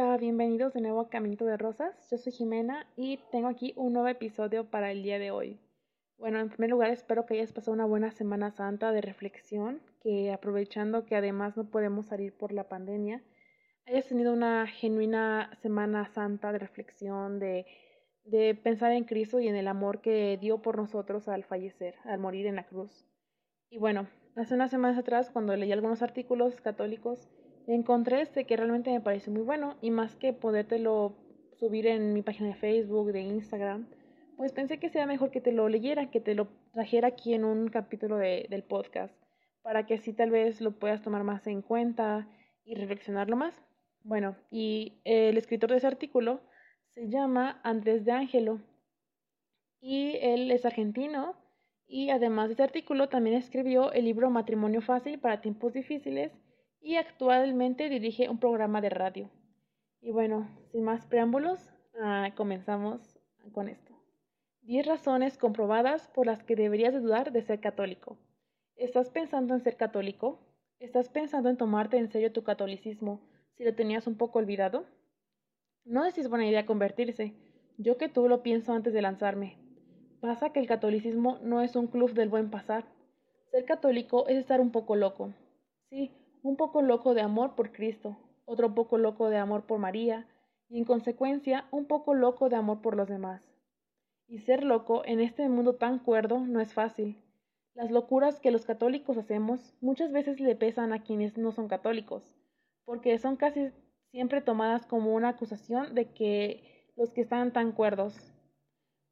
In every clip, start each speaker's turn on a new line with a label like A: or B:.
A: Hola, bienvenidos de nuevo a Caminito de Rosas. Yo soy Jimena y tengo aquí un nuevo episodio para el día de hoy. Bueno, en primer lugar espero que hayas pasado una buena Semana Santa de reflexión, que aprovechando que además no podemos salir por la pandemia, hayas tenido una genuina Semana Santa de reflexión, de, de pensar en Cristo y en el amor que dio por nosotros al fallecer, al morir en la cruz. Y bueno, hace unas semanas atrás, cuando leí algunos artículos católicos, encontré este que realmente me pareció muy bueno y más que podértelo subir en mi página de Facebook, de Instagram, pues pensé que sería mejor que te lo leyera, que te lo trajera aquí en un capítulo de, del podcast, para que así tal vez lo puedas tomar más en cuenta y reflexionarlo más. Bueno, y el escritor de ese artículo se llama Andrés de Ángelo y él es argentino y además de ese artículo también escribió el libro Matrimonio Fácil para tiempos difíciles y actualmente dirige un programa de radio. Y bueno, sin más preámbulos, ah, comenzamos con esto. 10 razones comprobadas por las que deberías dudar de ser católico. ¿Estás pensando en ser católico? ¿Estás pensando en tomarte en serio tu catolicismo si lo tenías un poco olvidado? No es si es buena idea convertirse. Yo que tú lo pienso antes de lanzarme. Pasa que el catolicismo no es un club del buen pasar. Ser católico es estar un poco loco. Sí, un poco loco de amor por Cristo, otro poco loco de amor por María, y en consecuencia un poco loco de amor por los demás. Y ser loco en este mundo tan cuerdo no es fácil. Las locuras que los católicos hacemos muchas veces le pesan a quienes no son católicos, porque son casi siempre tomadas como una acusación de que los que están tan cuerdos.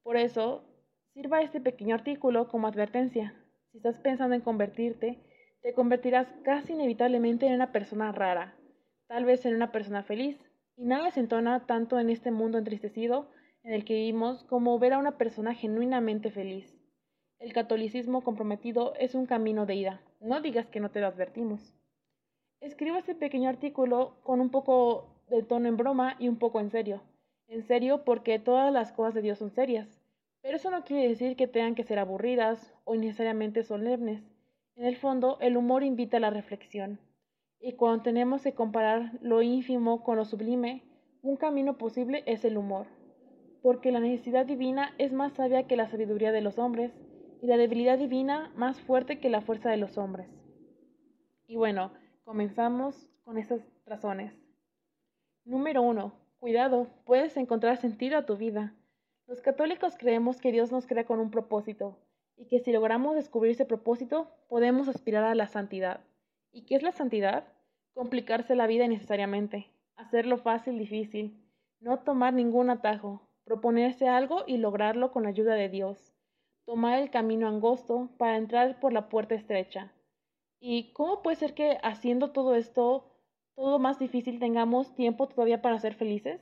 A: Por eso, sirva este pequeño artículo como advertencia. Si estás pensando en convertirte, te convertirás casi inevitablemente en una persona rara, tal vez en una persona feliz, y nada se entona tanto en este mundo entristecido en el que vivimos como ver a una persona genuinamente feliz. El catolicismo comprometido es un camino de ida, no digas que no te lo advertimos. Escribo este pequeño artículo con un poco de tono en broma y un poco en serio. En serio porque todas las cosas de Dios son serias, pero eso no quiere decir que tengan que ser aburridas o necesariamente solemnes. En el fondo, el humor invita a la reflexión, y cuando tenemos que comparar lo ínfimo con lo sublime, un camino posible es el humor, porque la necesidad divina es más sabia que la sabiduría de los hombres, y la debilidad divina más fuerte que la fuerza de los hombres. Y bueno, comenzamos con estas razones. Número 1. Cuidado, puedes encontrar sentido a tu vida. Los católicos creemos que Dios nos crea con un propósito, y que si logramos descubrir ese propósito, podemos aspirar a la santidad. ¿Y qué es la santidad? Complicarse la vida innecesariamente, hacerlo fácil difícil, no tomar ningún atajo, proponerse algo y lograrlo con la ayuda de Dios, tomar el camino angosto para entrar por la puerta estrecha. ¿Y cómo puede ser que haciendo todo esto, todo más difícil, tengamos tiempo todavía para ser felices?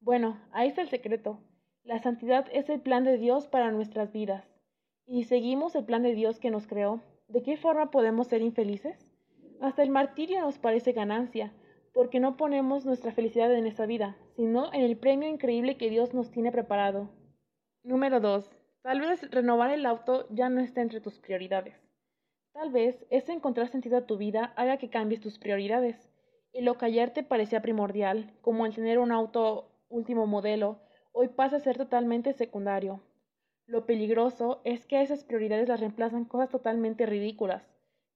A: Bueno, ahí está el secreto. La santidad es el plan de Dios para nuestras vidas y seguimos el plan de Dios que nos creó, ¿de qué forma podemos ser infelices? Hasta el martirio nos parece ganancia, porque no ponemos nuestra felicidad en esta vida, sino en el premio increíble que Dios nos tiene preparado. Número 2. Tal vez renovar el auto ya no esté entre tus prioridades. Tal vez ese encontrar sentido a tu vida haga que cambies tus prioridades, y lo que ayer te parecía primordial, como el tener un auto último modelo, hoy pasa a ser totalmente secundario, lo peligroso es que esas prioridades las reemplazan cosas totalmente ridículas,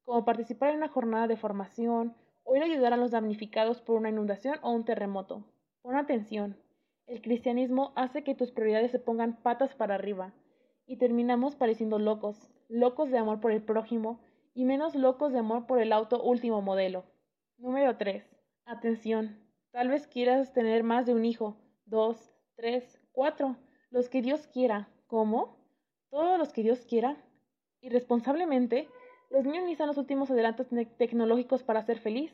A: como participar en una jornada de formación o ir a ayudar a los damnificados por una inundación o un terremoto. Pon atención, el cristianismo hace que tus prioridades se pongan patas para arriba y terminamos pareciendo locos, locos de amor por el prójimo y menos locos de amor por el auto último modelo. Número 3. Atención. Tal vez quieras tener más de un hijo, dos, tres, cuatro, los que Dios quiera, ¿Cómo? Todos los que Dios quiera. Irresponsablemente, los niños necesitan los últimos adelantos tecnológicos para ser feliz.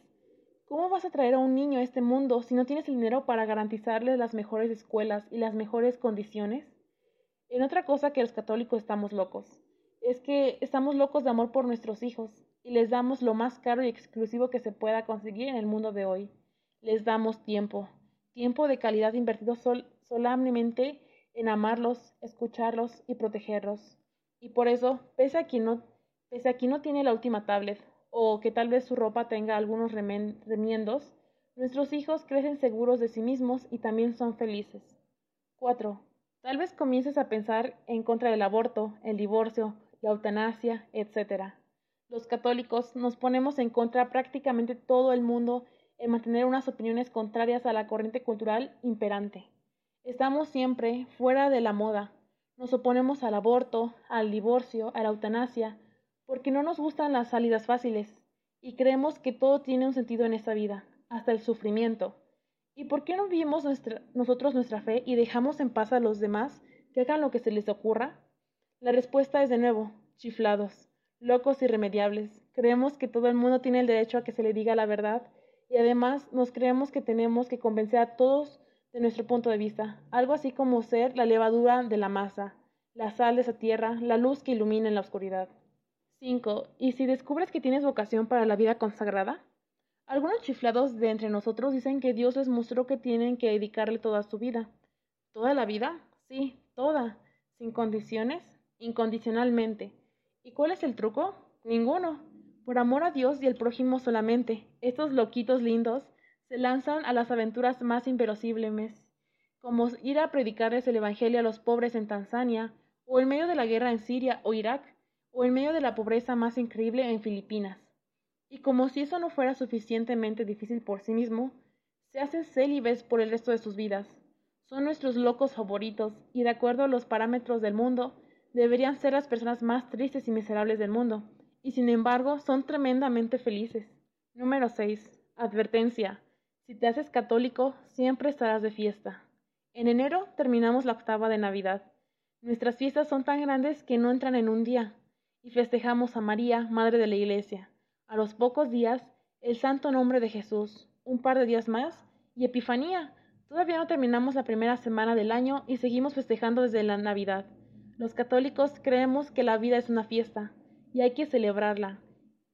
A: ¿Cómo vas a traer a un niño a este mundo si no tienes el dinero para garantizarles las mejores escuelas y las mejores condiciones? En otra cosa que los católicos estamos locos, es que estamos locos de amor por nuestros hijos y les damos lo más caro y exclusivo que se pueda conseguir en el mundo de hoy. Les damos tiempo, tiempo de calidad invertido sol solemnemente en amarlos, escucharlos y protegerlos. Y por eso, pese a que no, pese a que no tiene la última tablet, o que tal vez su ropa tenga algunos remiendos, Nuestros hijos crecen seguros de sí mismos y también son felices. 4. Tal vez comiences a pensar en contra del aborto, el divorcio, la eutanasia, etc. Los católicos nos ponemos en contra prácticamente todo el mundo en mantener unas opiniones contrarias a la corriente cultural imperante. Estamos siempre fuera de la moda. Nos oponemos al aborto, al divorcio, a la eutanasia, porque no nos gustan las salidas fáciles y creemos que todo tiene un sentido en esta vida, hasta el sufrimiento. ¿Y por qué no vivimos nosotros nuestra fe y dejamos en paz a los demás que hagan lo que se les ocurra? La respuesta es de nuevo, chiflados, locos irremediables. Creemos que todo el mundo tiene el derecho a que se le diga la verdad y además nos creemos que tenemos que convencer a todos de nuestro punto de vista, algo así como ser la levadura de la masa, la sal de esa tierra, la luz que ilumina en la oscuridad. 5. ¿Y si descubres que tienes vocación para la vida consagrada? Algunos chiflados de entre nosotros dicen que Dios les mostró que tienen que dedicarle toda su vida. ¿Toda la vida? Sí, toda. ¿Sin condiciones? Incondicionalmente. ¿Y cuál es el truco? Ninguno. Por amor a Dios y el prójimo solamente, estos loquitos lindos se lanzan a las aventuras más inverosímiles, como ir a predicarles el Evangelio a los pobres en Tanzania, o en medio de la guerra en Siria o Irak, o en medio de la pobreza más increíble en Filipinas. Y como si eso no fuera suficientemente difícil por sí mismo, se hacen célibes por el resto de sus vidas. Son nuestros locos favoritos, y de acuerdo a los parámetros del mundo, deberían ser las personas más tristes y miserables del mundo y sin embargo son tremendamente felices. Número 6. Advertencia. Si te haces católico, siempre estarás de fiesta. En enero terminamos la octava de Navidad. Nuestras fiestas son tan grandes que no entran en un día, y festejamos a María, Madre de la Iglesia. A los pocos días, el santo nombre de Jesús, un par de días más, y Epifanía. Todavía no terminamos la primera semana del año y seguimos festejando desde la Navidad. Los católicos creemos que la vida es una fiesta, y hay que celebrarla.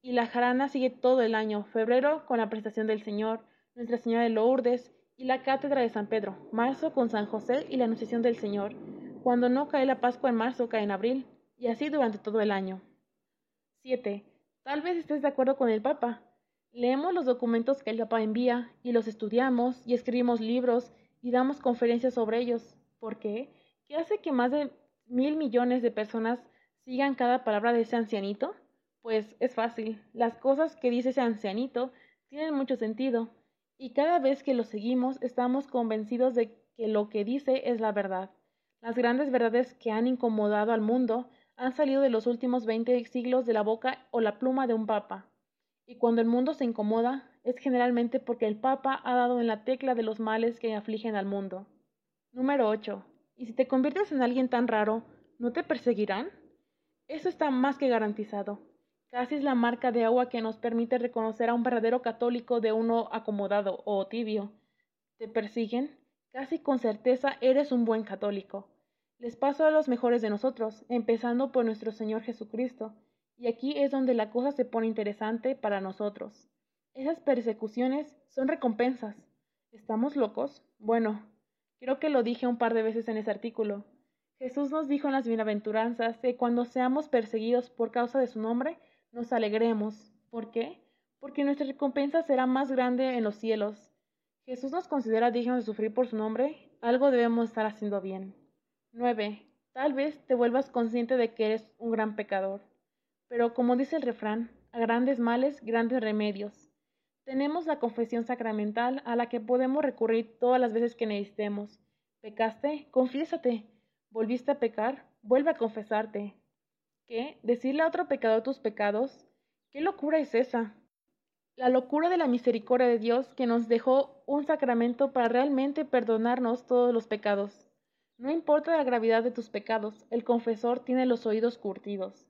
A: Y la jarana sigue todo el año, febrero con la prestación del Señor, Nuestra Señora de Lourdes y la Cátedra de San Pedro, marzo con San José y la Anunciación del Señor. Cuando no cae la Pascua en marzo, cae en abril, y así durante todo el año. 7. Tal vez estés de acuerdo con el Papa. Leemos los documentos que el Papa envía y los estudiamos y escribimos libros y damos conferencias sobre ellos. ¿Por qué? ¿Qué hace que más de mil millones de personas sigan cada palabra de ese ancianito? Pues es fácil. Las cosas que dice ese ancianito tienen mucho sentido, y cada vez que lo seguimos estamos convencidos de que lo que dice es la verdad. Las grandes verdades que han incomodado al mundo han salido de los últimos veinte siglos de la boca o la pluma de un papa. Y cuando el mundo se incomoda, es generalmente porque el papa ha dado en la tecla de los males que afligen al mundo. Número 8. ¿Y si te conviertes en alguien tan raro, no te perseguirán? Eso está más que garantizado. Casi es la marca de agua que nos permite reconocer a un verdadero católico de uno acomodado o tibio. ¿Te persiguen? Casi con certeza eres un buen católico. Les paso a los mejores de nosotros, empezando por nuestro Señor Jesucristo. Y aquí es donde la cosa se pone interesante para nosotros. Esas persecuciones son recompensas. ¿Estamos locos? Bueno, creo que lo dije un par de veces en ese artículo. Jesús nos dijo en las bienaventuranzas que cuando seamos perseguidos por causa de su nombre, nos alegremos. ¿Por qué? Porque nuestra recompensa será más grande en los cielos. Jesús nos considera dignos de sufrir por su nombre, algo debemos estar haciendo bien. 9. Tal vez te vuelvas consciente de que eres un gran pecador. Pero como dice el refrán, a grandes males, grandes remedios. Tenemos la confesión sacramental a la que podemos recurrir todas las veces que necesitemos. ¿Pecaste? Confiésate. ¿Volviste a pecar? Vuelve a confesarte. ¿Qué? ¿Decirle a otro pecador tus pecados? ¿Qué locura es esa? La locura de la misericordia de Dios que nos dejó un sacramento para realmente perdonarnos todos los pecados. No importa la gravedad de tus pecados, el confesor tiene los oídos curtidos.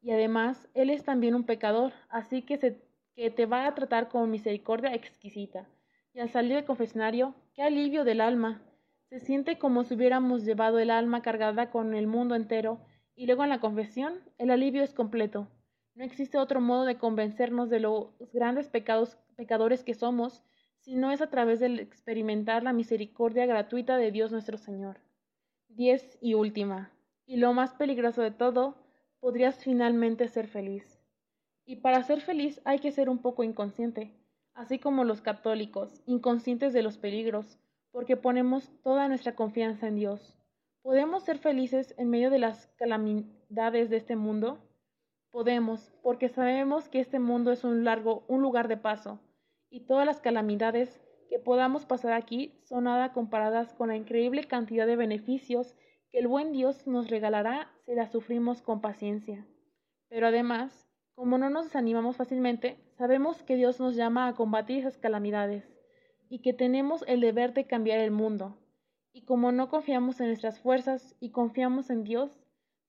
A: Y además, Él es también un pecador, así que, se, que te va a tratar con misericordia exquisita. Y al salir del confesionario, qué alivio del alma. Se siente como si hubiéramos llevado el alma cargada con el mundo entero, y luego en la confesión el alivio es completo. No existe otro modo de convencernos de los grandes pecados, pecadores que somos, si no es a través de experimentar la misericordia gratuita de Dios nuestro Señor. Diez y última. Y lo más peligroso de todo, podrías finalmente ser feliz. Y para ser feliz hay que ser un poco inconsciente. así como los católicos, inconscientes de los peligros, porque ponemos toda nuestra confianza en Dios. ¿Podemos ser felices en medio de las calamidades de este mundo? Podemos, porque sabemos que este mundo es un largo, un lugar de paso, y todas las calamidades que podamos pasar aquí son nada comparadas con la increíble cantidad de beneficios que el buen Dios nos regalará si las sufrimos con paciencia. Pero además, como no nos desanimamos fácilmente, sabemos que Dios nos llama a combatir esas calamidades y que tenemos el deber de cambiar el mundo. Y como no confiamos en nuestras fuerzas y confiamos en Dios,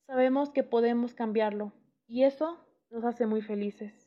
A: sabemos que podemos cambiarlo y eso nos hace muy felices.